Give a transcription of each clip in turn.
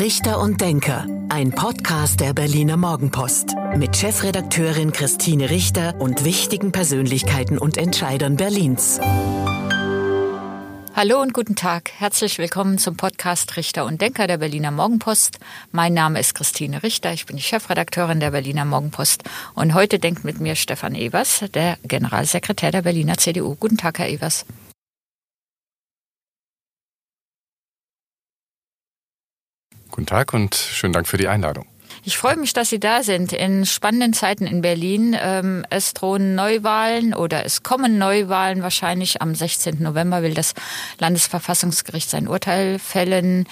Richter und Denker, ein Podcast der Berliner Morgenpost mit Chefredakteurin Christine Richter und wichtigen Persönlichkeiten und Entscheidern Berlins. Hallo und guten Tag. Herzlich willkommen zum Podcast Richter und Denker der Berliner Morgenpost. Mein Name ist Christine Richter. Ich bin die Chefredakteurin der Berliner Morgenpost. Und heute denkt mit mir Stefan Evers, der Generalsekretär der Berliner CDU. Guten Tag, Herr Evers. Guten Tag und schönen Dank für die Einladung. Ich freue mich, dass Sie da sind. In spannenden Zeiten in Berlin. Ähm, es drohen Neuwahlen oder es kommen Neuwahlen. Wahrscheinlich am 16. November will das Landesverfassungsgericht sein Urteil fällen.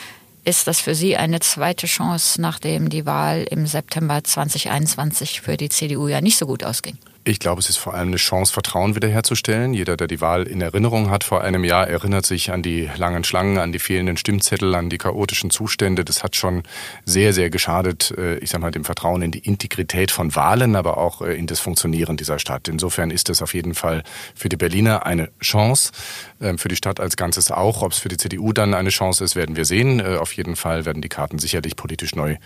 Ist das für Sie eine zweite Chance, nachdem die Wahl im September 2021 für die CDU ja nicht so gut ausging? Ich glaube, es ist vor allem eine Chance, Vertrauen wiederherzustellen. Jeder, der die Wahl in Erinnerung hat vor einem Jahr, erinnert sich an die langen Schlangen, an die fehlenden Stimmzettel, an die chaotischen Zustände. Das hat schon sehr, sehr geschadet, äh, ich sag mal, dem Vertrauen in die Integrität von Wahlen, aber auch äh, in das Funktionieren dieser Stadt. Insofern ist es auf jeden Fall für die Berliner eine Chance, ähm, für die Stadt als Ganzes auch. Ob es für die CDU dann eine Chance ist, werden wir sehen. Äh, auf jeden Fall werden die Karten sicherlich politisch neu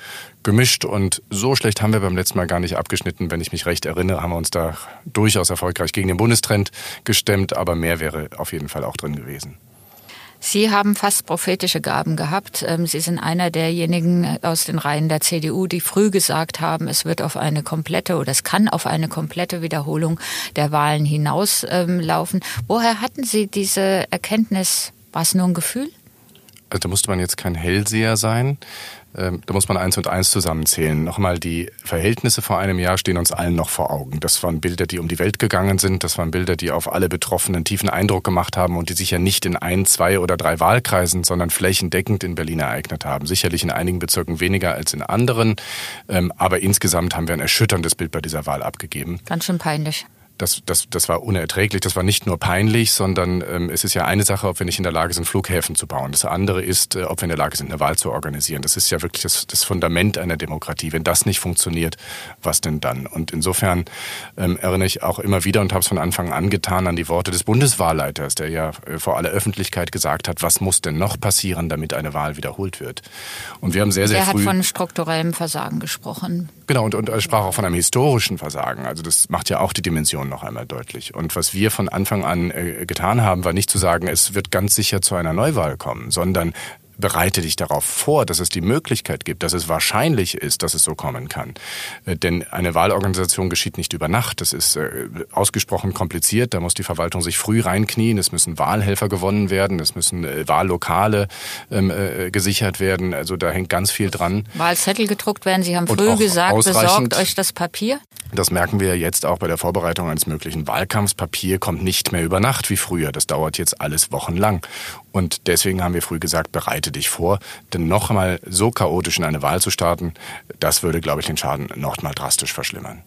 gemischt. Und so schlecht haben wir beim letzten Mal gar nicht abgeschnitten. Wenn ich mich recht erinnere, haben wir uns da durchaus erfolgreich gegen den Bundestrend gestemmt, aber mehr wäre auf jeden Fall auch drin gewesen. Sie haben fast prophetische Gaben gehabt. Ähm, Sie sind einer derjenigen aus den Reihen der CDU, die früh gesagt haben, es wird auf eine komplette oder es kann auf eine komplette Wiederholung der Wahlen hinauslaufen. Woher hatten Sie diese Erkenntnis? War es nur ein Gefühl? Also da musste man jetzt kein Hellseher sein. Ähm, da muss man eins und eins zusammenzählen. Nochmal, die Verhältnisse vor einem Jahr stehen uns allen noch vor Augen. Das waren Bilder, die um die Welt gegangen sind. Das waren Bilder, die auf alle Betroffenen tiefen Eindruck gemacht haben und die sich ja nicht in ein, zwei oder drei Wahlkreisen, sondern flächendeckend in Berlin ereignet haben. Sicherlich in einigen Bezirken weniger als in anderen. Ähm, aber insgesamt haben wir ein erschütterndes Bild bei dieser Wahl abgegeben. Ganz schön peinlich das, das, das war unerträglich. Das war nicht nur peinlich, sondern ähm, es ist ja eine Sache, ob wir nicht in der Lage sind, Flughäfen zu bauen. Das andere ist, äh, ob wir in der Lage sind, eine Wahl zu organisieren. Das ist ja wirklich das, das Fundament einer Demokratie. Wenn das nicht funktioniert, was denn dann? Und insofern ähm, erinnere ich auch immer wieder und habe es von Anfang an getan an die Worte des Bundeswahlleiters, der ja äh, vor aller Öffentlichkeit gesagt hat, was muss denn noch passieren, damit eine Wahl wiederholt wird. Und wir haben sehr, sehr der früh... Er hat von strukturellem Versagen gesprochen. Genau, und, und er sprach auch von einem historischen Versagen. Also das macht ja auch die Dimension noch einmal deutlich. Und was wir von Anfang an äh, getan haben, war nicht zu sagen, es wird ganz sicher zu einer Neuwahl kommen, sondern bereite dich darauf vor, dass es die Möglichkeit gibt, dass es wahrscheinlich ist, dass es so kommen kann. Äh, denn eine Wahlorganisation geschieht nicht über Nacht. Das ist äh, ausgesprochen kompliziert. Da muss die Verwaltung sich früh reinknien. Es müssen Wahlhelfer gewonnen werden. Es müssen äh, Wahllokale ähm, gesichert werden. Also da hängt ganz viel dran. Wahlzettel gedruckt werden. Sie haben früh gesagt, besorgt euch das Papier. Das merken wir jetzt auch bei der Vorbereitung eines möglichen Wahlkampfs. Papier kommt nicht mehr über Nacht wie früher. Das dauert jetzt alles wochenlang. Und deswegen haben wir früh gesagt, bereite dich vor. Denn noch einmal so chaotisch in eine Wahl zu starten, das würde, glaube ich, den Schaden noch mal drastisch verschlimmern.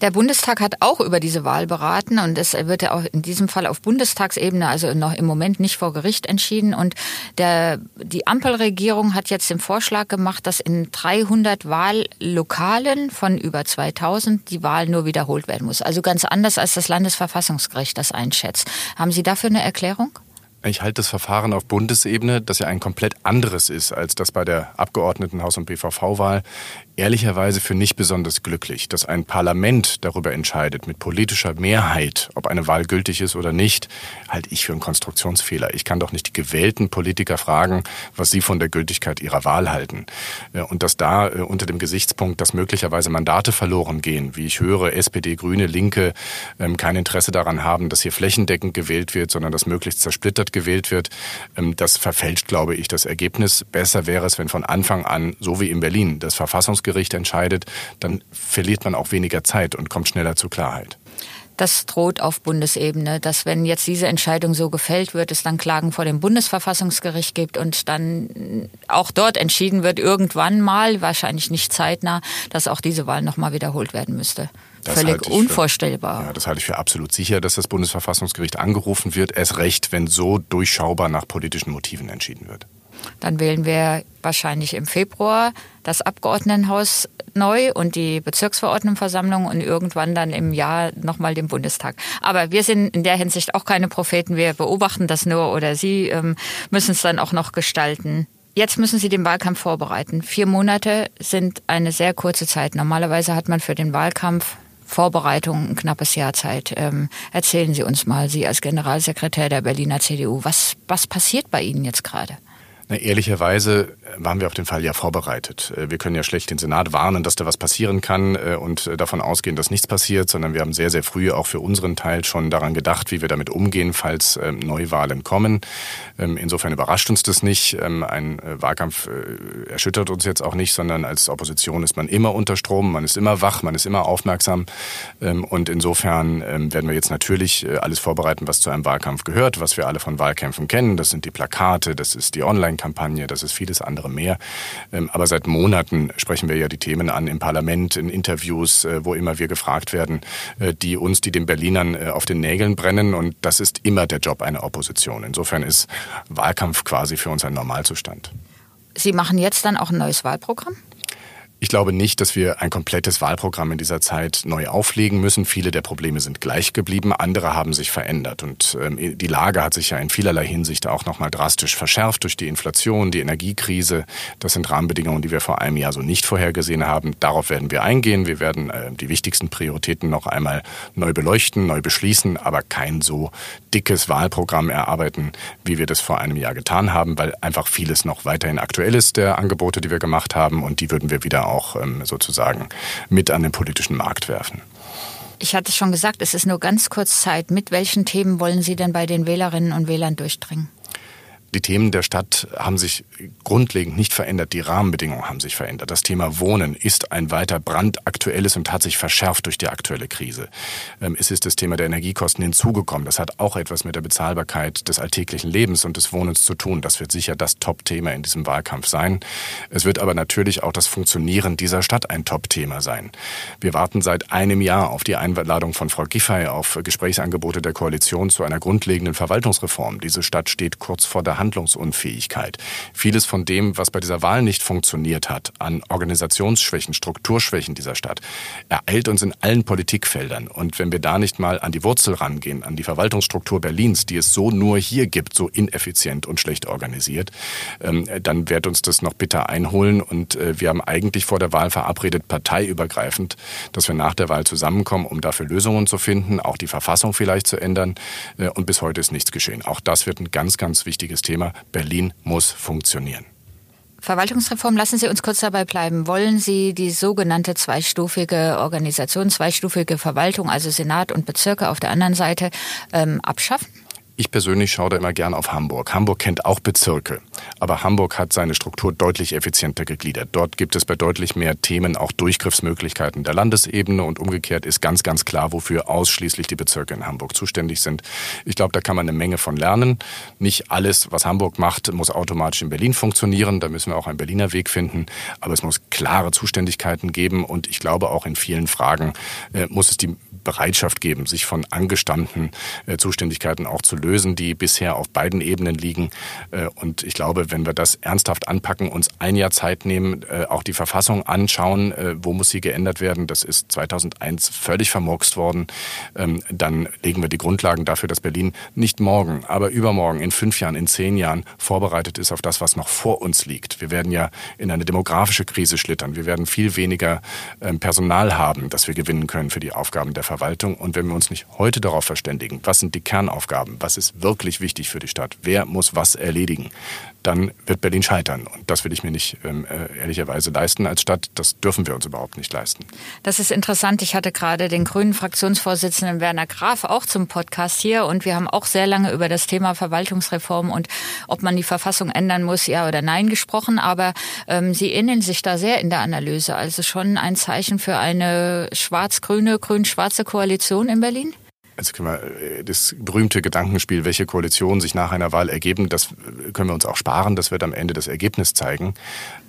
Der Bundestag hat auch über diese Wahl beraten und es wird ja auch in diesem Fall auf Bundestagsebene, also noch im Moment nicht vor Gericht entschieden. Und der, die Ampelregierung hat jetzt den Vorschlag gemacht, dass in 300 Wahllokalen von über 2000 die Wahl nur wiederholt werden muss. Also ganz anders als das Landesverfassungsgericht das einschätzt. Haben Sie dafür eine Erklärung? Ich halte das Verfahren auf Bundesebene, das ja ein komplett anderes ist als das bei der Abgeordnetenhaus- und BVV-Wahl, ehrlicherweise für nicht besonders glücklich. Dass ein Parlament darüber entscheidet, mit politischer Mehrheit, ob eine Wahl gültig ist oder nicht, halte ich für einen Konstruktionsfehler. Ich kann doch nicht die gewählten Politiker fragen, was sie von der Gültigkeit ihrer Wahl halten. Und dass da äh, unter dem Gesichtspunkt, dass möglicherweise Mandate verloren gehen, wie ich höre, SPD, Grüne, Linke ähm, kein Interesse daran haben, dass hier flächendeckend gewählt wird, sondern dass möglichst zersplittert gewählt wird, ähm, das verfälscht, glaube ich, das Ergebnis. Besser wäre es, wenn von Anfang an, so wie in Berlin, das Verfassungsgericht entscheidet, dann verliert man auch weniger Zeit und kommt schneller zur Klarheit. Das droht auf Bundesebene, dass wenn jetzt diese Entscheidung so gefällt wird, es dann Klagen vor dem Bundesverfassungsgericht gibt und dann auch dort entschieden wird, irgendwann mal, wahrscheinlich nicht zeitnah, dass auch diese Wahl nochmal wiederholt werden müsste. Das Völlig unvorstellbar. Für, ja, das halte ich für absolut sicher, dass das Bundesverfassungsgericht angerufen wird. Erst recht, wenn so durchschaubar nach politischen Motiven entschieden wird. Dann wählen wir wahrscheinlich im Februar das Abgeordnetenhaus neu und die Bezirksverordnetenversammlung und irgendwann dann im Jahr nochmal den Bundestag. Aber wir sind in der Hinsicht auch keine Propheten. Wir beobachten das nur oder Sie ähm, müssen es dann auch noch gestalten. Jetzt müssen Sie den Wahlkampf vorbereiten. Vier Monate sind eine sehr kurze Zeit. Normalerweise hat man für den Wahlkampf Vorbereitung ein knappes Jahr Zeit. Ähm, erzählen Sie uns mal, Sie als Generalsekretär der Berliner CDU, was, was passiert bei Ihnen jetzt gerade? Na, ehrlicherweise waren wir auf den Fall ja vorbereitet. Äh, wir können ja schlecht den Senat warnen, dass da was passieren kann äh, und äh, davon ausgehen, dass nichts passiert, sondern wir haben sehr, sehr früh auch für unseren Teil schon daran gedacht, wie wir damit umgehen, falls ähm, Neuwahlen kommen. Ähm, insofern überrascht uns das nicht. Ähm, ein Wahlkampf erschüttert uns jetzt auch nicht, sondern als Opposition ist man immer unter Strom, man ist immer wach, man ist immer aufmerksam. Und insofern werden wir jetzt natürlich alles vorbereiten, was zu einem Wahlkampf gehört, was wir alle von Wahlkämpfen kennen. Das sind die Plakate, das ist die Online-Kampagne, das ist vieles andere mehr. Ähm, aber seit Monaten sprechen wir ja die Themen an im Parlament, in Interviews, äh, wo immer wir gefragt werden, äh, die uns, die den Berlinern äh, auf den Nägeln brennen. Und das ist immer der Job einer Opposition. Insofern ist Wahlkampf quasi für uns ein Normalzustand. Sie machen jetzt dann auch ein neues Wahlprogramm? Ich glaube nicht, dass wir ein komplettes Wahlprogramm in dieser Zeit neu auflegen müssen. Viele der Probleme sind gleich geblieben, andere haben sich verändert. Und ähm, die Lage hat sich ja in vielerlei Hinsicht auch nochmal drastisch verschärft durch die Inflation, die Energiekrise. Das sind Rahmenbedingungen, die wir vor einem Jahr so nicht vorhergesehen haben. Darauf werden wir eingehen. Wir werden äh, die wichtigsten Prioritäten noch einmal neu beleuchten, neu beschließen, aber kein so dickes Wahlprogramm erarbeiten, wie wir das vor einem Jahr getan haben, weil einfach vieles noch weiterhin aktuell ist der Angebote, die wir gemacht haben. Und die würden wir wieder auch ähm, sozusagen mit an den politischen Markt werfen. Ich hatte schon gesagt, es ist nur ganz kurz Zeit. Mit welchen Themen wollen Sie denn bei den Wählerinnen und Wählern durchdringen? Die Themen der Stadt haben sich grundlegend nicht verändert. Die Rahmenbedingungen haben sich verändert. Das Thema Wohnen ist ein weiter brandaktuelles und hat sich verschärft durch die aktuelle Krise. Ähm, es ist das Thema der Energiekosten hinzugekommen. Das hat auch etwas mit der Bezahlbarkeit des alltäglichen Lebens und des Wohnens zu tun. Das wird sicher das Top-Thema in diesem Wahlkampf sein. Es wird aber natürlich auch das Funktionieren dieser Stadt ein Top-Thema sein. Wir warten seit einem Jahr auf die Einladung von Frau Giffey auf Gesprächsangebote der Koalition zu einer grundlegenden Verwaltungsreform. Diese Stadt steht kurz vor der Handlungsunfähigkeit. Vieles von dem, was bei dieser Wahl nicht funktioniert hat, an Organisationsschwächen, Strukturschwächen dieser Stadt, ereilt uns in allen Politikfeldern. Und wenn wir da nicht mal an die Wurzel rangehen, an die Verwaltungsstruktur Berlins, die es so nur hier gibt, so ineffizient und schlecht organisiert, ähm, dann wird uns das noch bitter einholen. Und äh, wir haben eigentlich vor der Wahl verabredet, parteiübergreifend, dass wir nach der Wahl zusammenkommen, um dafür Lösungen zu finden, auch die Verfassung vielleicht zu ändern. Äh, und bis heute ist nichts geschehen. Auch das wird ein ganz, ganz wichtiges Thema Thema. Berlin muss funktionieren. Verwaltungsreform, lassen Sie uns kurz dabei bleiben. Wollen Sie die sogenannte zweistufige Organisation, zweistufige Verwaltung, also Senat und Bezirke auf der anderen Seite, ähm, abschaffen? Ich persönlich schaue da immer gern auf Hamburg. Hamburg kennt auch Bezirke, aber Hamburg hat seine Struktur deutlich effizienter gegliedert. Dort gibt es bei deutlich mehr Themen auch Durchgriffsmöglichkeiten der Landesebene und umgekehrt ist ganz, ganz klar, wofür ausschließlich die Bezirke in Hamburg zuständig sind. Ich glaube, da kann man eine Menge von lernen. Nicht alles, was Hamburg macht, muss automatisch in Berlin funktionieren. Da müssen wir auch einen Berliner Weg finden. Aber es muss klare Zuständigkeiten geben und ich glaube auch in vielen Fragen äh, muss es die Bereitschaft geben, sich von angestammten äh, Zuständigkeiten auch zu lösen, die bisher auf beiden Ebenen liegen. Äh, und ich glaube, wenn wir das ernsthaft anpacken, uns ein Jahr Zeit nehmen, äh, auch die Verfassung anschauen, wo muss sie geändert werden, das ist 2001 völlig vermurkst worden, ähm, dann legen wir die Grundlagen dafür, dass Berlin nicht morgen, aber übermorgen, in fünf Jahren, in zehn Jahren vorbereitet ist auf das, was noch vor uns liegt. Wir werden ja in eine demografische Krise schlittern. Wir werden viel weniger ähm, Personal haben, das wir gewinnen können für die Aufgaben der Verwaltung. Und wenn wir uns nicht heute darauf verständigen, was sind die Kernaufgaben, was ist wirklich wichtig für die Stadt, wer muss was erledigen, dann wird Berlin scheitern. Und das will ich mir nicht ähm, äh, ehrlicherweise leisten als Stadt. Das dürfen wir uns überhaupt nicht leisten. Das ist interessant. Ich hatte gerade den grünen Fraktionsvorsitzenden Werner Graf auch zum Podcast hier und wir haben auch sehr lange über das Thema Verwaltungsreform und ob man die Verfassung ändern muss, ja oder nein gesprochen. Aber ähm, Sie ähneln sich da sehr in der Analyse. Also schon ein Zeichen für eine schwarz-grüne, grün-schwarze Koalition in Berlin? also können wir äh, das berühmte Gedankenspiel, welche Koalitionen sich nach einer Wahl ergeben, das können wir uns auch sparen. Das wird am Ende das Ergebnis zeigen.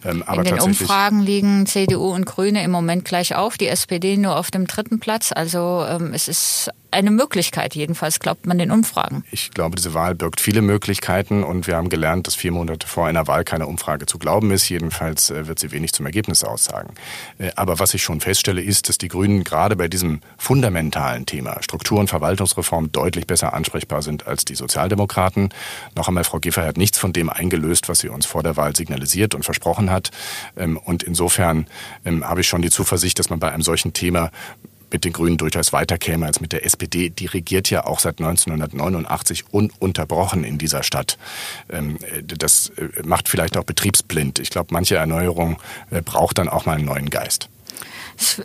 Ähm, aber In den Umfragen liegen CDU und Grüne im Moment gleich auf, die SPD nur auf dem dritten Platz. Also ähm, es ist eine Möglichkeit, jedenfalls glaubt man den Umfragen. Ich glaube, diese Wahl birgt viele Möglichkeiten und wir haben gelernt, dass vier Monate vor einer Wahl keine Umfrage zu glauben ist. Jedenfalls äh, wird sie wenig zum Ergebnis aussagen. Äh, aber was ich schon feststelle, ist, dass die Grünen gerade bei diesem fundamentalen Thema Struktur- und Verwaltungsreform deutlich besser ansprechbar sind als die Sozialdemokraten. Noch einmal, Frau Giffey hat nichts von dem eingelöst, was sie uns vor der Wahl signalisiert und versprochen hat. Ähm, und insofern ähm, habe ich schon die Zuversicht, dass man bei einem solchen Thema mit den Grünen durchaus weiterkäme als mit der SPD. Die regiert ja auch seit 1989 ununterbrochen in dieser Stadt. Ähm, das äh, macht vielleicht auch betriebsblind. Ich glaube, manche Erneuerung äh, braucht dann auch mal einen neuen Geist. Es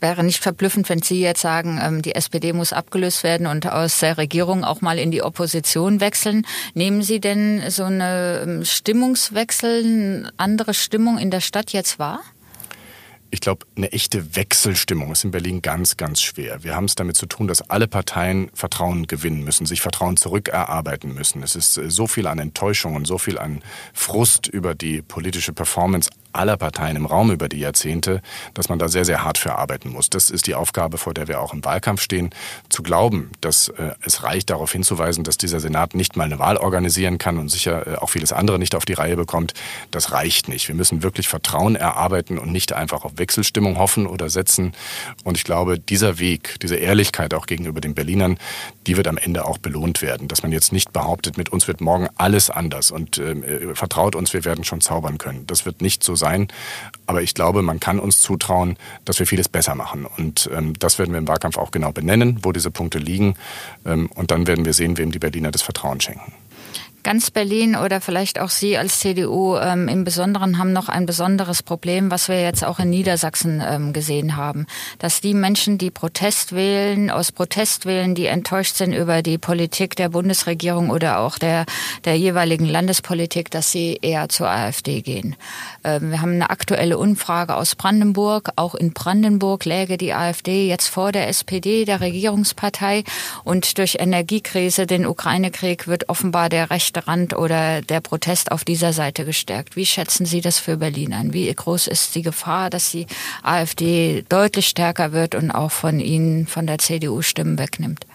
wäre nicht verblüffend, wenn Sie jetzt sagen, ähm, die SPD muss abgelöst werden und aus der Regierung auch mal in die Opposition wechseln. Nehmen Sie denn so eine ähm, Stimmungswechsel, eine andere Stimmung in der Stadt jetzt wahr? Ich glaube, eine echte Wechselstimmung ist in Berlin ganz, ganz schwer. Wir haben es damit zu tun, dass alle Parteien Vertrauen gewinnen müssen, sich Vertrauen zurückerarbeiten müssen. Es ist äh, so viel an Enttäuschung und so viel an Frust über die politische Performance aller Parteien im Raum über die Jahrzehnte, dass man da sehr, sehr hart für arbeiten muss. Das ist die Aufgabe, vor der wir auch im Wahlkampf stehen. Zu glauben, dass äh, es reicht, darauf hinzuweisen, dass dieser Senat nicht mal eine Wahl organisieren kann und sicher äh, auch vieles andere nicht auf die Reihe bekommt, das reicht nicht. Wir müssen wirklich Vertrauen erarbeiten und nicht einfach auf Wechselstimmung hoffen oder setzen. Und ich glaube, dieser Weg, diese Ehrlichkeit auch gegenüber den Berlinern, die wird am Ende auch belohnt werden. Dass man jetzt nicht behauptet, mit uns wird morgen alles anders und ähm, äh, vertraut uns, wir werden schon zaubern können. Das wird nicht so sein. Aber ich glaube, man kann uns zutrauen, dass wir vieles besser machen. Und ähm, das werden wir im Wahlkampf auch genau benennen, wo diese Punkte liegen. Ähm, und dann werden wir sehen, wem die Berliner das Vertrauen schenken ganz Berlin oder vielleicht auch Sie als CDU ähm, im Besonderen haben noch ein besonderes Problem, was wir jetzt auch in Niedersachsen ähm, gesehen haben, dass die Menschen, die Protest wählen, aus Protest wählen, die enttäuscht sind über die Politik der Bundesregierung oder auch der, der jeweiligen Landespolitik, dass sie eher zur AfD gehen. Ähm, wir haben eine aktuelle Umfrage aus Brandenburg. Auch in Brandenburg läge die AfD jetzt vor der SPD, der Regierungspartei. Und durch Energiekrise, den Ukraine-Krieg, wird offenbar der Recht rechte oder der Protest auf dieser Seite gestärkt. Wie schätzen Sie das für Berlin an? Wie groß ist die Gefahr, dass die AfD deutlich stärker wird und auch von Ihnen, von der CDU Stimmen wegnimmt?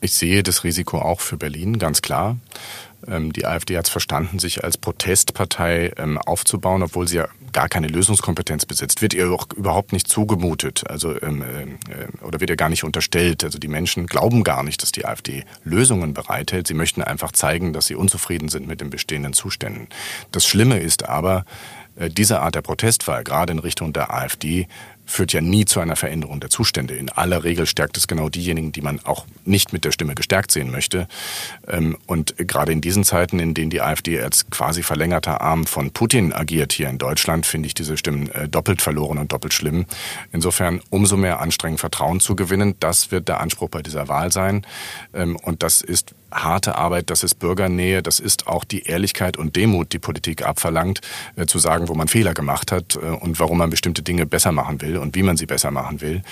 Ich sehe das Risiko auch für Berlin, ganz klar. Ähm, die AfD hat es verstanden, sich als Protestpartei ähm, aufzubauen, obwohl sie ja gar keine Lösungskompetenz besitzt. Wird ihr auch überhaupt nicht zugemutet, also ähm, äh, oder wird ihr gar nicht unterstellt. Also die Menschen glauben gar nicht, dass die AfD Lösungen bereithält. Sie möchten einfach zeigen, dass sie unzufrieden sind mit den bestehenden Zuständen. Das Schlimme ist aber, äh, diese Art der Protestwahl, gerade in Richtung der AfD, führt ja nie zu einer Veränderung der Zustände. In aller Regel stärkt es genau diejenigen, die man auch nicht mit der Stimme gestärkt sehen möchte. Ähm, und gerade in diesen Zeiten, in denen die AfD als quasi verlängerter Arm von Putin agiert hier in Deutschland, finde ich diese Stimmen äh, doppelt verloren und doppelt schlimm. Insofern umso mehr anstrengend Vertrauen zu gewinnen. Das wird der Anspruch bei dieser Wahl sein. Ähm, und das ist harte Arbeit, das ist Bürgernähe, das ist auch die Ehrlichkeit und Demut, die Politik abverlangt, äh, zu sagen, wo man Fehler gemacht hat äh, und warum man bestimmte Dinge besser machen will und wie man sie besser machen will.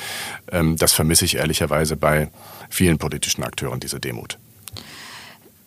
Ähm, das vermisse ich ehrlicherweise bei vielen politischen Akteuren, diese Demut.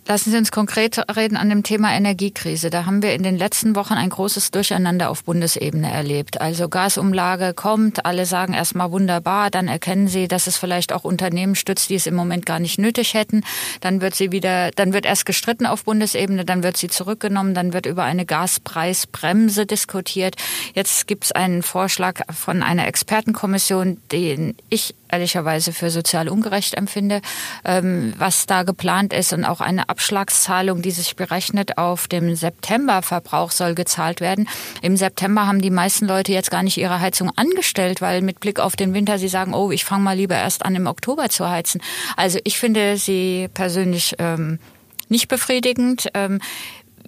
Lassen Sie uns konkret reden an dem Thema Energiekrise. Da haben wir in den letzten Wochen ein großes Durcheinander auf Bundesebene erlebt. Also Gasumlage kommt, alle sagen erstmal wunderbar, dann erkennen sie, dass es vielleicht auch Unternehmen stützt, die es im Moment gar nicht nötig hätten. Dann wird sie wieder, dann wird erst gestritten auf Bundesebene, dann wird sie zurückgenommen, dann wird über eine Gaspreisbremse diskutiert. Jetzt gibt es einen Vorschlag von einer Expertenkommission, den ich ehrlicherweise für sozial ungerecht empfinde, ähm, was da geplant ist und auch eine Abschlagszahlung, die sich berechnet auf dem Septemberverbrauch soll gezahlt werden. Im September haben die meisten Leute jetzt gar nicht ihre Heizung angestellt, weil mit Blick auf den Winter sie sagen, oh, ich fange mal lieber erst an im Oktober zu heizen. Also ich finde sie persönlich ähm, nicht befriedigend. Ähm,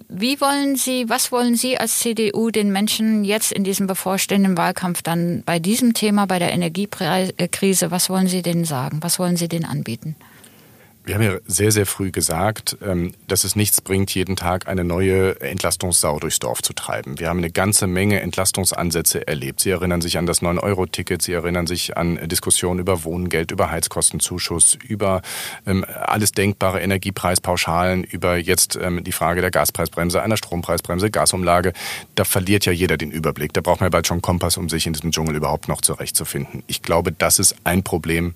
wie wollen Sie, was wollen Sie als CDU den Menschen jetzt in diesem bevorstehenden Wahlkampf dann bei diesem Thema, bei der Energiekrise, was wollen Sie denen sagen? Was wollen Sie denen anbieten? Wir haben ja sehr, sehr früh gesagt, ähm, dass es nichts bringt, jeden Tag eine neue Entlastungssau durchs Dorf zu treiben. Wir haben eine ganze Menge Entlastungsansätze erlebt. Sie erinnern sich an das 9-Euro-Ticket, Sie erinnern sich an Diskussionen über Wohngeld, über Heizkostenzuschuss, über ähm, alles denkbare Energiepreispauschalen, über jetzt ähm, die Frage der Gaspreisbremse, einer Strompreisbremse, Gasumlage. Da verliert ja jeder den Überblick. Da braucht man ja bald schon Kompass, um sich in diesem Dschungel überhaupt noch zurechtzufinden. Ich glaube, das ist ein Problem,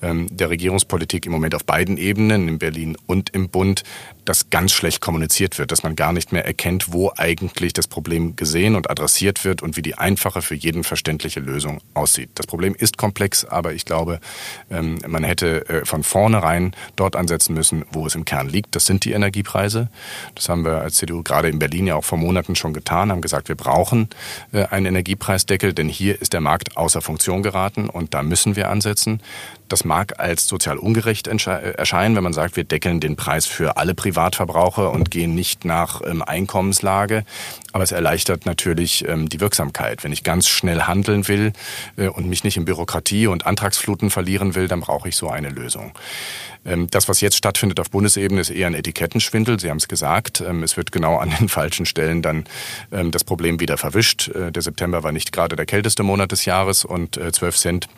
der Regierungspolitik im Moment auf beiden Ebenen, in Berlin und im Bund, dass ganz schlecht kommuniziert wird, dass man gar nicht mehr erkennt, wo eigentlich das Problem gesehen und adressiert wird und wie die einfache für jeden verständliche Lösung aussieht. Das Problem ist komplex, aber ich glaube, ähm, man hätte äh, von vornherein dort ansetzen müssen, wo es im Kern liegt. Das sind die Energiepreise. Das haben wir als CDU gerade in Berlin ja auch vor Monaten schon getan, haben gesagt, wir brauchen äh, einen Energiepreisdeckel, denn hier ist der Markt außer Funktion geraten und da müssen wir ansetzen. Das mag als sozial ungerecht erscheinen, wenn man sagt, wir deckeln den Preis für alle Privatverbraucher und gehen nicht nach ähm, Einkommenslage. Aber es erleichtert natürlich ähm, die Wirksamkeit. Wenn ich ganz schnell handeln will äh, und mich nicht in Bürokratie und Antragsfluten verlieren will, dann brauche ich so eine Lösung. Ähm, das, was jetzt stattfindet auf Bundesebene, ist eher ein Etikettenschwindel. Sie haben es gesagt. Ähm, es wird genau an den falschen Stellen dann ähm, das Problem wieder verwischt. Äh, der September war nicht gerade der kälteste Monat des Jahres und 12 äh, Cent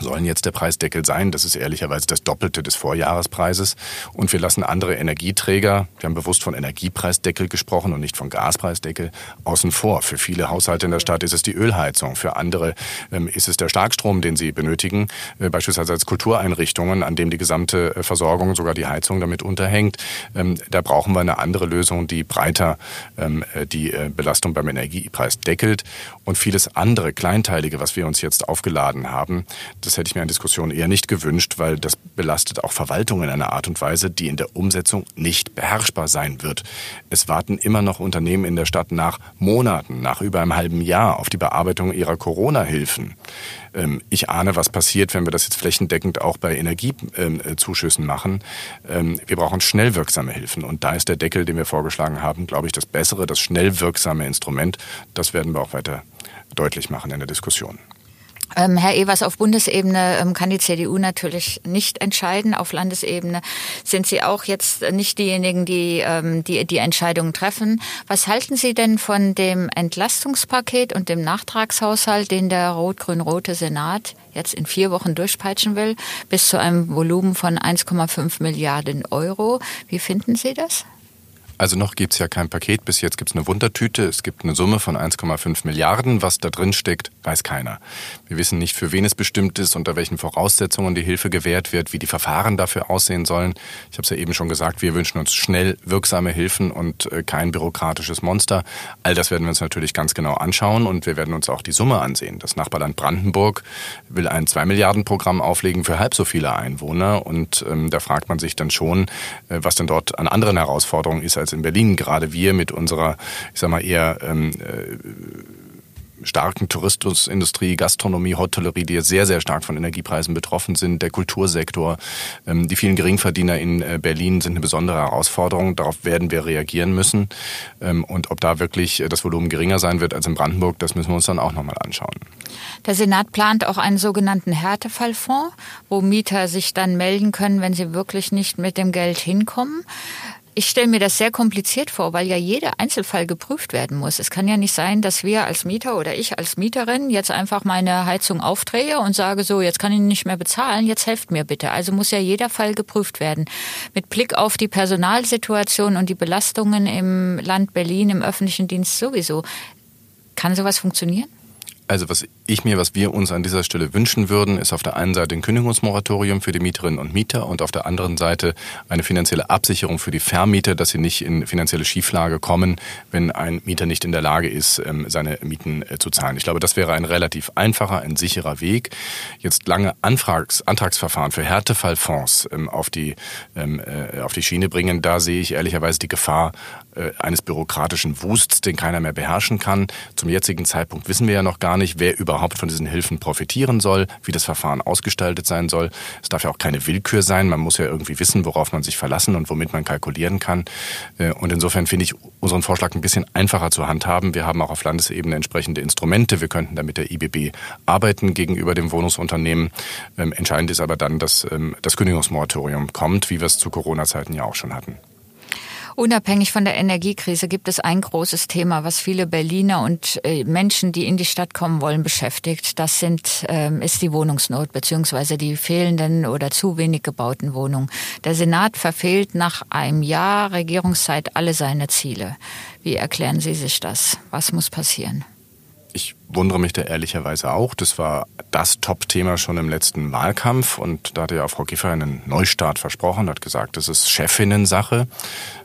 sollen jetzt der Preisdeckel sein. Das ist ehrlicherweise das Doppelte des Vorjahrespreises. Und wir lassen andere Energieträger, wir haben bewusst von Energiepreisdeckel gesprochen und nicht von Gaspreisdeckel, außen vor. Für viele Haushalte in der Stadt ist es die Ölheizung. Für andere ähm, ist es der Starkstrom, den sie benötigen, äh, beispielsweise als Kultureinrichtungen, an dem die gesamte äh, Versorgung, sogar die Heizung damit unterhängt. Ähm, da brauchen wir eine andere Lösung, die breiter ähm, äh, die Belastung beim Energiepreis deckelt. Und vieles andere, Kleinteilige, was wir uns jetzt aufgeladen haben, das hätte ich mir in Diskussion eher nicht gewünscht, weil das belastet auch Verwaltung in einer Art und Weise, die in der Umsetzung nicht beherrschbar sein wird. Es warten immer noch Unternehmen in der Stadt nach Monaten, nach über einem halben Jahr auf die Bearbeitung ihrer Corona-Hilfen. Ähm, ich ahne, was passiert, wenn wir das jetzt flächendeckend auch bei Energiezuschüssen machen. Ähm, wir brauchen schnell wirksame Hilfen und da ist der Deckel, den wir vorgeschlagen haben, glaube ich, das bessere, das schnell wirksame Instrument. Das werden wir auch weiter deutlich machen in der Diskussion. Ähm, Herr Evers, auf Bundesebene ähm, kann die CDU natürlich nicht entscheiden. Auf Landesebene sind Sie auch jetzt nicht diejenigen, die ähm, die, die Entscheidungen treffen. Was halten Sie denn von dem Entlastungspaket und dem Nachtragshaushalt, den der rot-grün-rote Senat jetzt in vier Wochen durchpeitschen will, bis zu einem Volumen von 1,5 Milliarden Euro? Wie finden Sie das? Also noch gibt es ja kein Paket. Bis jetzt gibt es eine Wundertüte. Es gibt eine Summe von 1,5 Milliarden. Was da drin steckt, weiß keiner. Wir wissen nicht, für wen es bestimmt ist, unter welchen Voraussetzungen die Hilfe gewährt wird, wie die Verfahren dafür aussehen sollen. Ich habe es ja eben schon gesagt, wir wünschen uns schnell wirksame Hilfen und äh, kein bürokratisches Monster. All das werden wir uns natürlich ganz genau anschauen und wir werden uns auch die Summe ansehen. Das Nachbarland Brandenburg will ein 2 Milliarden Programm auflegen für halb so viele Einwohner und ähm, da fragt man sich dann schon, äh, was denn dort an anderen Herausforderungen ist als in Berlin. Gerade wir mit unserer, ich sag mal, eher ähm, äh, starken Tourismusindustrie, Gastronomie, Hotellerie, die sehr, sehr stark von Energiepreisen betroffen sind, der Kultursektor, ähm, die vielen Geringverdiener in äh, Berlin sind eine besondere Herausforderung. Darauf werden wir reagieren müssen. Ähm, und ob da wirklich äh, das Volumen geringer sein wird als in Brandenburg, das müssen wir uns dann auch nochmal anschauen. Der Senat plant auch einen sogenannten Härtefallfonds, wo Mieter sich dann melden können, wenn sie wirklich nicht mit dem Geld hinkommen. Ich stelle mir das sehr kompliziert vor, weil ja jeder Einzelfall geprüft werden muss. Es kann ja nicht sein, dass wir als Mieter oder ich als Mieterin jetzt einfach meine Heizung aufdrehe und sage so, jetzt kann ich nicht mehr bezahlen, jetzt helft mir bitte. Also muss ja jeder Fall geprüft werden. Mit Blick auf die Personalsituation und die Belastungen im Land Berlin, im öffentlichen Dienst sowieso. Kann sowas funktionieren? Also was ich mir, was wir uns an dieser Stelle wünschen würden, ist auf der einen Seite ein Kündigungsmoratorium für die Mieterinnen und Mieter und auf der anderen Seite eine finanzielle Absicherung für die Vermieter, dass sie nicht in finanzielle Schieflage kommen, wenn ein Mieter nicht in der Lage ist, ähm, seine Mieten äh, zu zahlen. Ich glaube, das wäre ein relativ einfacher, ein sicherer Weg. Jetzt lange Antrags, Antragsverfahren für Härtefallfonds ähm, auf die, ähm, äh, auf die Schiene bringen, da sehe ich ehrlicherweise die Gefahr eines bürokratischen Wusts, den keiner mehr beherrschen kann. Zum jetzigen Zeitpunkt wissen wir ja noch gar nicht, wer überhaupt von diesen Hilfen profitieren soll, wie das Verfahren ausgestaltet sein soll. Es darf ja auch keine Willkür sein. Man muss ja irgendwie wissen, worauf man sich verlassen und womit man kalkulieren kann. Äh, und insofern finde ich unseren Vorschlag ein bisschen einfacher zu handhaben. Wir haben auch auf Landesebene entsprechende Instrumente. Wir könnten da mit der IBB arbeiten gegenüber dem Wohnungsunternehmen. Ähm, entscheidend ist aber dann, dass ähm, das Kündigungsmoratorium kommt, wie wir es zu Corona-Zeiten ja auch schon hatten. Unabhängig von der Energiekrise gibt es ein großes Thema, was viele Berliner und äh, Menschen, die in die Stadt kommen wollen, beschäftigt. Das sind, ähm, ist die Wohnungsnot beziehungsweise die fehlenden oder zu wenig gebauten Wohnungen. Der Senat verfehlt nach einem Jahr Regierungszeit alle seine Ziele. Wie erklären Sie sich das? Was muss passieren? Wundere mich da ehrlicherweise auch. Das war das Top-Thema schon im letzten Wahlkampf und da hatte ja Frau Kiffer einen Neustart versprochen, hat gesagt, das ist Chefinnen-Sache.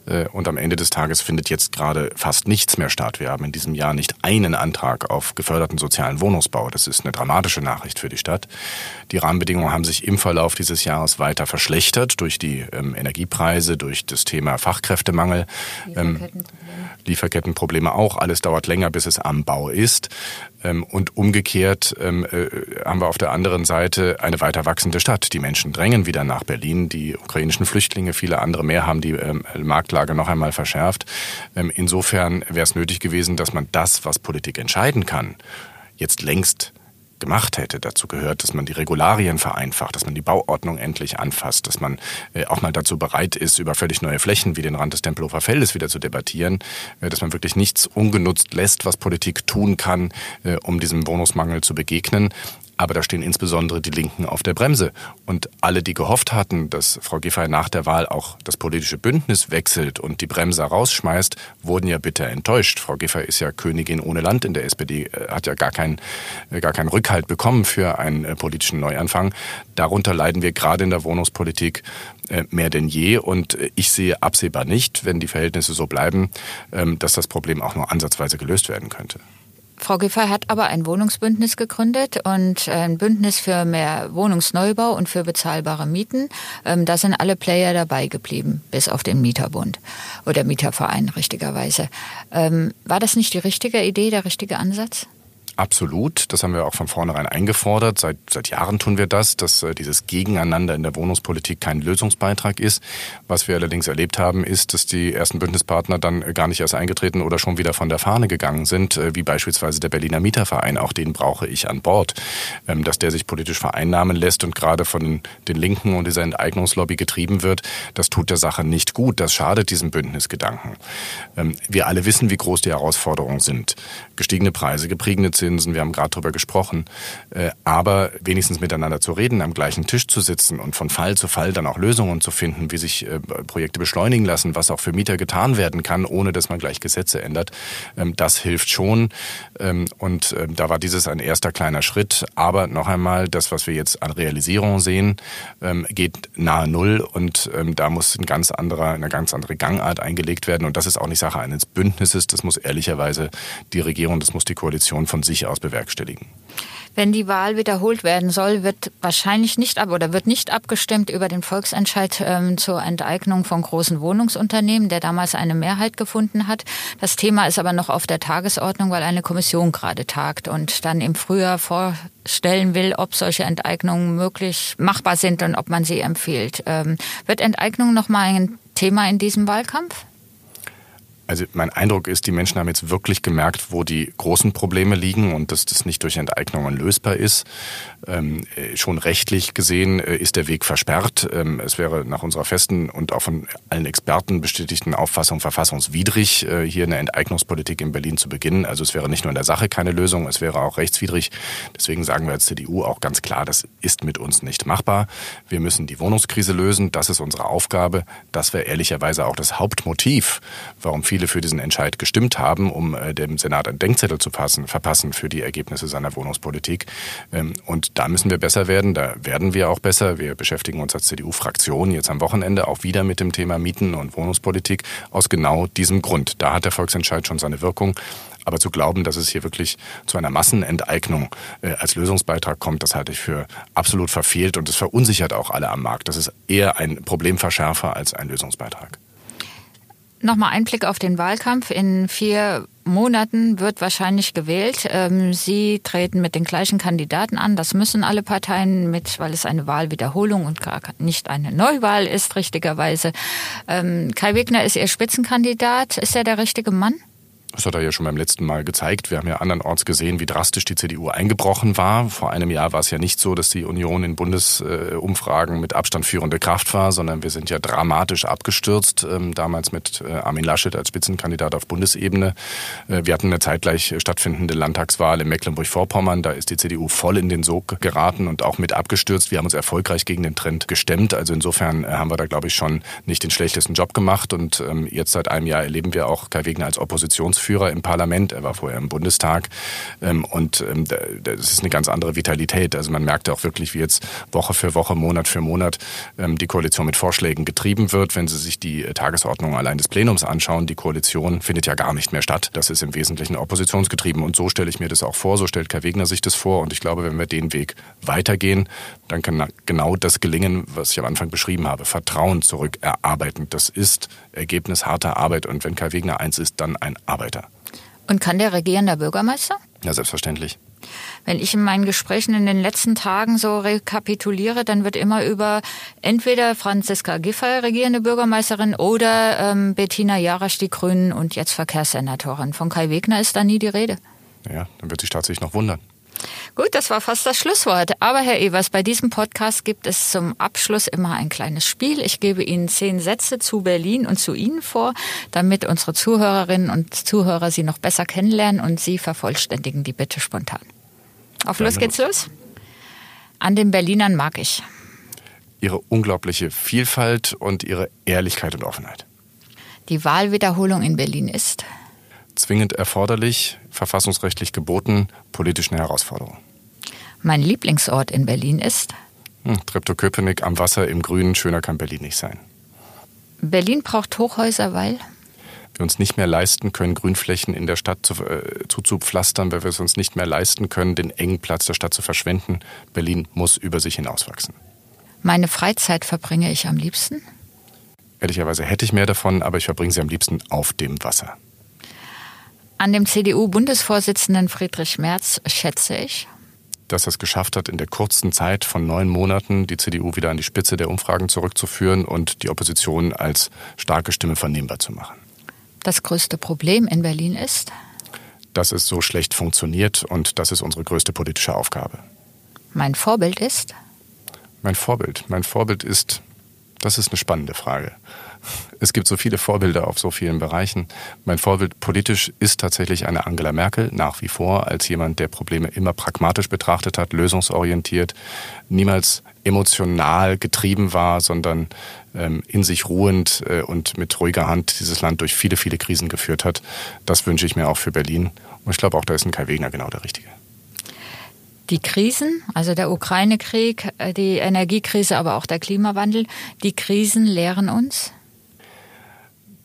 Äh, und am Ende des Tages findet jetzt gerade fast nichts mehr statt. Wir haben in diesem Jahr nicht einen Antrag auf geförderten sozialen Wohnungsbau. Das ist eine dramatische Nachricht für die Stadt. Die Rahmenbedingungen haben sich im Verlauf dieses Jahres weiter verschlechtert durch die ähm, Energiepreise, durch das Thema Fachkräftemangel. Lieferkettenprobleme. Ähm, Lieferkettenprobleme auch. Alles dauert länger, bis es am Bau ist. Ähm, und umgekehrt ähm, äh, haben wir auf der anderen Seite eine weiter wachsende Stadt. Die Menschen drängen wieder nach Berlin. Die ukrainischen Flüchtlinge, viele andere mehr, haben die ähm, Marktlage noch einmal verschärft. Insofern wäre es nötig gewesen, dass man das, was Politik entscheiden kann, jetzt längst gemacht hätte. Dazu gehört, dass man die Regularien vereinfacht, dass man die Bauordnung endlich anfasst, dass man äh, auch mal dazu bereit ist, über völlig neue Flächen wie den Rand des Tempelhofer Feldes wieder zu debattieren, äh, dass man wirklich nichts ungenutzt lässt, was Politik tun kann, äh, um diesem Wohnungsmangel zu begegnen. Aber da stehen insbesondere die Linken auf der Bremse. Und alle, die gehofft hatten, dass Frau Giffey nach der Wahl auch das politische Bündnis wechselt und die Bremse rausschmeißt, wurden ja bitter enttäuscht. Frau Giffey ist ja Königin ohne Land in der SPD, äh, hat ja gar keinen, äh, gar keinen Rückhalt bekommen für einen äh, politischen Neuanfang. Darunter leiden wir gerade in der Wohnungspolitik mehr denn je. Und ich sehe absehbar nicht, wenn die Verhältnisse so bleiben, ähm, dass das Problem auch nur ansatzweise gelöst werden könnte. Frau Giffey hat aber ein Wohnungsbündnis gegründet und ein Bündnis für mehr Wohnungsneubau und für bezahlbare Mieten. Ähm, da sind alle Player dabei geblieben, bis auf den Mieterbund oder Mieterverein richtigerweise. Ähm, war das nicht die richtige Idee, der richtige Ansatz? Absolut. Das haben wir auch von vornherein eingefordert. Seit, seit Jahren tun wir das, dass äh, dieses Gegeneinander in der Wohnungspolitik kein Lösungsbeitrag ist. Was wir allerdings erlebt haben, ist, dass die ersten Bündnispartner dann gar nicht erst eingetreten oder schon wieder von der Fahne gegangen sind, äh, wie beispielsweise der Berliner Mieterverein. Auch den brauche ich an Bord. Ähm, dass der sich politisch vereinnahmen lässt und gerade von den Linken und dieser Enteignungslobby getrieben wird, das tut der Sache nicht gut. Das schadet diesem Bündnisgedanken. Ähm, wir alle wissen, wie groß die Herausforderungen sind. Gestiegene Preise, geprägte Zinsen, wir haben gerade darüber gesprochen. Äh, aber wenigstens miteinander zu reden, am gleichen Tisch zu sitzen und von Fall zu Fall dann auch Lösungen zu finden, wie sich äh, Projekte beschleunigen lassen, was auch für Mieter getan werden kann, ohne dass man gleich Gesetze ändert, ähm, das hilft schon. Ähm, und ähm, da war dieses ein erster kleiner Schritt. Aber noch einmal, das, was wir jetzt an Realisierung sehen, geht nahe Null und da muss ein ganz anderer, eine ganz andere Gangart eingelegt werden. Und das ist auch nicht Sache eines Bündnisses. Das muss ehrlicherweise die Regierung, das muss die Koalition von sich aus bewerkstelligen. Wenn die Wahl wiederholt werden soll, wird wahrscheinlich nicht ab oder wird nicht abgestimmt über den Volksentscheid ähm, zur Enteignung von großen Wohnungsunternehmen, der damals eine Mehrheit gefunden hat. Das Thema ist aber noch auf der Tagesordnung, weil eine Kommission gerade tagt und dann im Frühjahr vorstellen will, ob solche Enteignungen möglich machbar sind und ob man sie empfiehlt. Ähm, wird Enteignung noch mal ein Thema in diesem Wahlkampf? Also mein Eindruck ist, die Menschen haben jetzt wirklich gemerkt, wo die großen Probleme liegen und dass das nicht durch Enteignungen lösbar ist. Ähm, äh, schon rechtlich gesehen äh, ist der Weg versperrt. Ähm, es wäre nach unserer festen und auch von allen Experten bestätigten Auffassung verfassungswidrig, äh, hier eine Enteignungspolitik in Berlin zu beginnen. Also es wäre nicht nur in der Sache keine Lösung, es wäre auch rechtswidrig. Deswegen sagen wir als CDU auch ganz klar, das ist mit uns nicht machbar. Wir müssen die Wohnungskrise lösen. Das ist unsere Aufgabe. Das wäre ehrlicherweise auch das Hauptmotiv, warum viele viele für diesen Entscheid gestimmt haben, um äh, dem Senat einen Denkzettel zu passen, verpassen für die Ergebnisse seiner Wohnungspolitik. Ähm, und da müssen wir besser werden. Da werden wir auch besser. Wir beschäftigen uns als CDU-Fraktion jetzt am Wochenende auch wieder mit dem Thema Mieten und Wohnungspolitik aus genau diesem Grund. Da hat der Volksentscheid schon seine Wirkung. Aber zu glauben, dass es hier wirklich zu einer Massenenteignung äh, als Lösungsbeitrag kommt, das halte ich für absolut verfehlt und es verunsichert auch alle am Markt. Das ist eher ein Problemverschärfer als ein Lösungsbeitrag. Nochmal ein Blick auf den Wahlkampf. In vier Monaten wird wahrscheinlich gewählt. Ähm, Sie treten mit den gleichen Kandidaten an. Das müssen alle Parteien mit, weil es eine Wahlwiederholung und gar nicht eine Neuwahl ist, richtigerweise. Ähm, Kai Wegner ist Ihr Spitzenkandidat. Ist er der richtige Mann? Das hat er ja schon beim letzten Mal gezeigt. Wir haben ja andernorts gesehen, wie drastisch die CDU eingebrochen war. Vor einem Jahr war es ja nicht so, dass die Union in Bundesumfragen mit Abstand führende Kraft war, sondern wir sind ja dramatisch abgestürzt, ähm, damals mit äh, Armin Laschet als Spitzenkandidat auf Bundesebene. Äh, wir hatten eine zeitgleich stattfindende Landtagswahl in Mecklenburg-Vorpommern. Da ist die CDU voll in den Sog geraten und auch mit abgestürzt. Wir haben uns erfolgreich gegen den Trend gestemmt. Also insofern äh, haben wir da, glaube ich, schon nicht den schlechtesten Job gemacht. Und ähm, jetzt seit einem Jahr erleben wir auch Kai Wegner als Oppositions Oppositionsführer im Parlament, er war vorher im Bundestag ähm, und ähm, das ist eine ganz andere Vitalität. Also man merkt auch wirklich, wie jetzt Woche für Woche, Monat für Monat ähm, die Koalition mit Vorschlägen getrieben wird. Wenn Sie sich die äh, Tagesordnung allein des Plenums anschauen, die Koalition findet ja gar nicht mehr statt. Das ist im Wesentlichen oppositionsgetrieben und so stelle ich mir das auch vor, so stellt Kai Wegner sich das vor und ich glaube, wenn wir den Weg weitergehen, dann kann genau das gelingen, was ich am Anfang beschrieben habe. Vertrauen zurück erarbeiten. Das ist Ergebnis harter Arbeit und wenn Kai Wegner eins ist, dann ein Arbeiter. Und kann der regierende Bürgermeister? Ja, selbstverständlich. Wenn ich in meinen Gesprächen in den letzten Tagen so rekapituliere, dann wird immer über entweder Franziska Giffey, regierende Bürgermeisterin, oder ähm, Bettina Jarasch, die Grünen und jetzt Verkehrssenatorin. Von Kai Wegner ist da nie die Rede. Ja, dann wird sich tatsächlich noch wundern. Gut, das war fast das Schlusswort. Aber Herr Evers, bei diesem Podcast gibt es zum Abschluss immer ein kleines Spiel. Ich gebe Ihnen zehn Sätze zu Berlin und zu Ihnen vor, damit unsere Zuhörerinnen und Zuhörer Sie noch besser kennenlernen und Sie vervollständigen die bitte spontan. Auf los geht's los. An den Berlinern mag ich. Ihre unglaubliche Vielfalt und ihre Ehrlichkeit und Offenheit. Die Wahlwiederholung in Berlin ist zwingend erforderlich, verfassungsrechtlich geboten, politisch eine Herausforderung. Mein Lieblingsort in Berlin ist? Hm, Treptow-Köpenick am Wasser im Grünen, schöner kann Berlin nicht sein. Berlin braucht Hochhäuser, weil? Wir uns nicht mehr leisten können, Grünflächen in der Stadt zu, äh, zuzupflastern, weil wir es uns nicht mehr leisten können, den engen Platz der Stadt zu verschwenden. Berlin muss über sich hinauswachsen. Meine Freizeit verbringe ich am liebsten? Ehrlicherweise hätte ich mehr davon, aber ich verbringe sie am liebsten auf dem Wasser. An dem CDU-Bundesvorsitzenden Friedrich Merz schätze ich, dass er es geschafft hat, in der kurzen Zeit von neun Monaten die CDU wieder an die Spitze der Umfragen zurückzuführen und die Opposition als starke Stimme vernehmbar zu machen. Das größte Problem in Berlin ist, dass es so schlecht funktioniert und das ist unsere größte politische Aufgabe. Mein Vorbild ist? Mein Vorbild. Mein Vorbild ist, das ist eine spannende Frage. Es gibt so viele Vorbilder auf so vielen Bereichen. Mein Vorbild politisch ist tatsächlich eine Angela Merkel nach wie vor als jemand, der Probleme immer pragmatisch betrachtet hat, lösungsorientiert, niemals emotional getrieben war, sondern ähm, in sich ruhend äh, und mit ruhiger Hand dieses Land durch viele, viele Krisen geführt hat. Das wünsche ich mir auch für Berlin. Und ich glaube auch, da ist ein Kai Wegner genau der Richtige. Die Krisen, also der Ukraine-Krieg, äh, die Energiekrise, aber auch der Klimawandel, die Krisen lehren uns,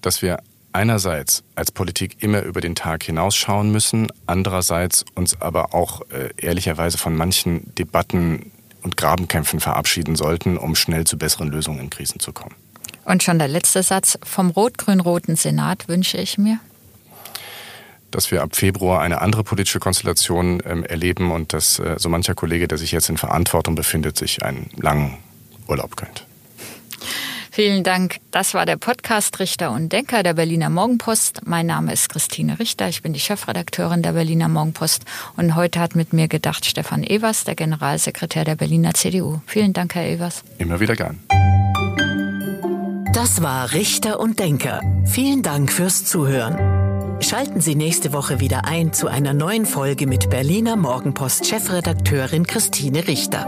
dass wir einerseits als Politik immer über den Tag hinausschauen müssen, andererseits uns aber auch äh, ehrlicherweise von manchen Debatten und Grabenkämpfen verabschieden sollten, um schnell zu besseren Lösungen in Krisen zu kommen. Und schon der letzte Satz. Vom rot-grün-roten Senat wünsche ich mir, dass wir ab Februar eine andere politische Konstellation ähm, erleben und dass äh, so mancher Kollege, der sich jetzt in Verantwortung befindet, sich einen langen Urlaub gönnt. Vielen Dank. Das war der Podcast Richter und Denker der Berliner Morgenpost. Mein Name ist Christine Richter. Ich bin die Chefredakteurin der Berliner Morgenpost. Und heute hat mit mir gedacht Stefan Evers, der Generalsekretär der Berliner CDU. Vielen Dank, Herr Evers. Immer wieder gern. Das war Richter und Denker. Vielen Dank fürs Zuhören. Schalten Sie nächste Woche wieder ein zu einer neuen Folge mit Berliner Morgenpost Chefredakteurin Christine Richter.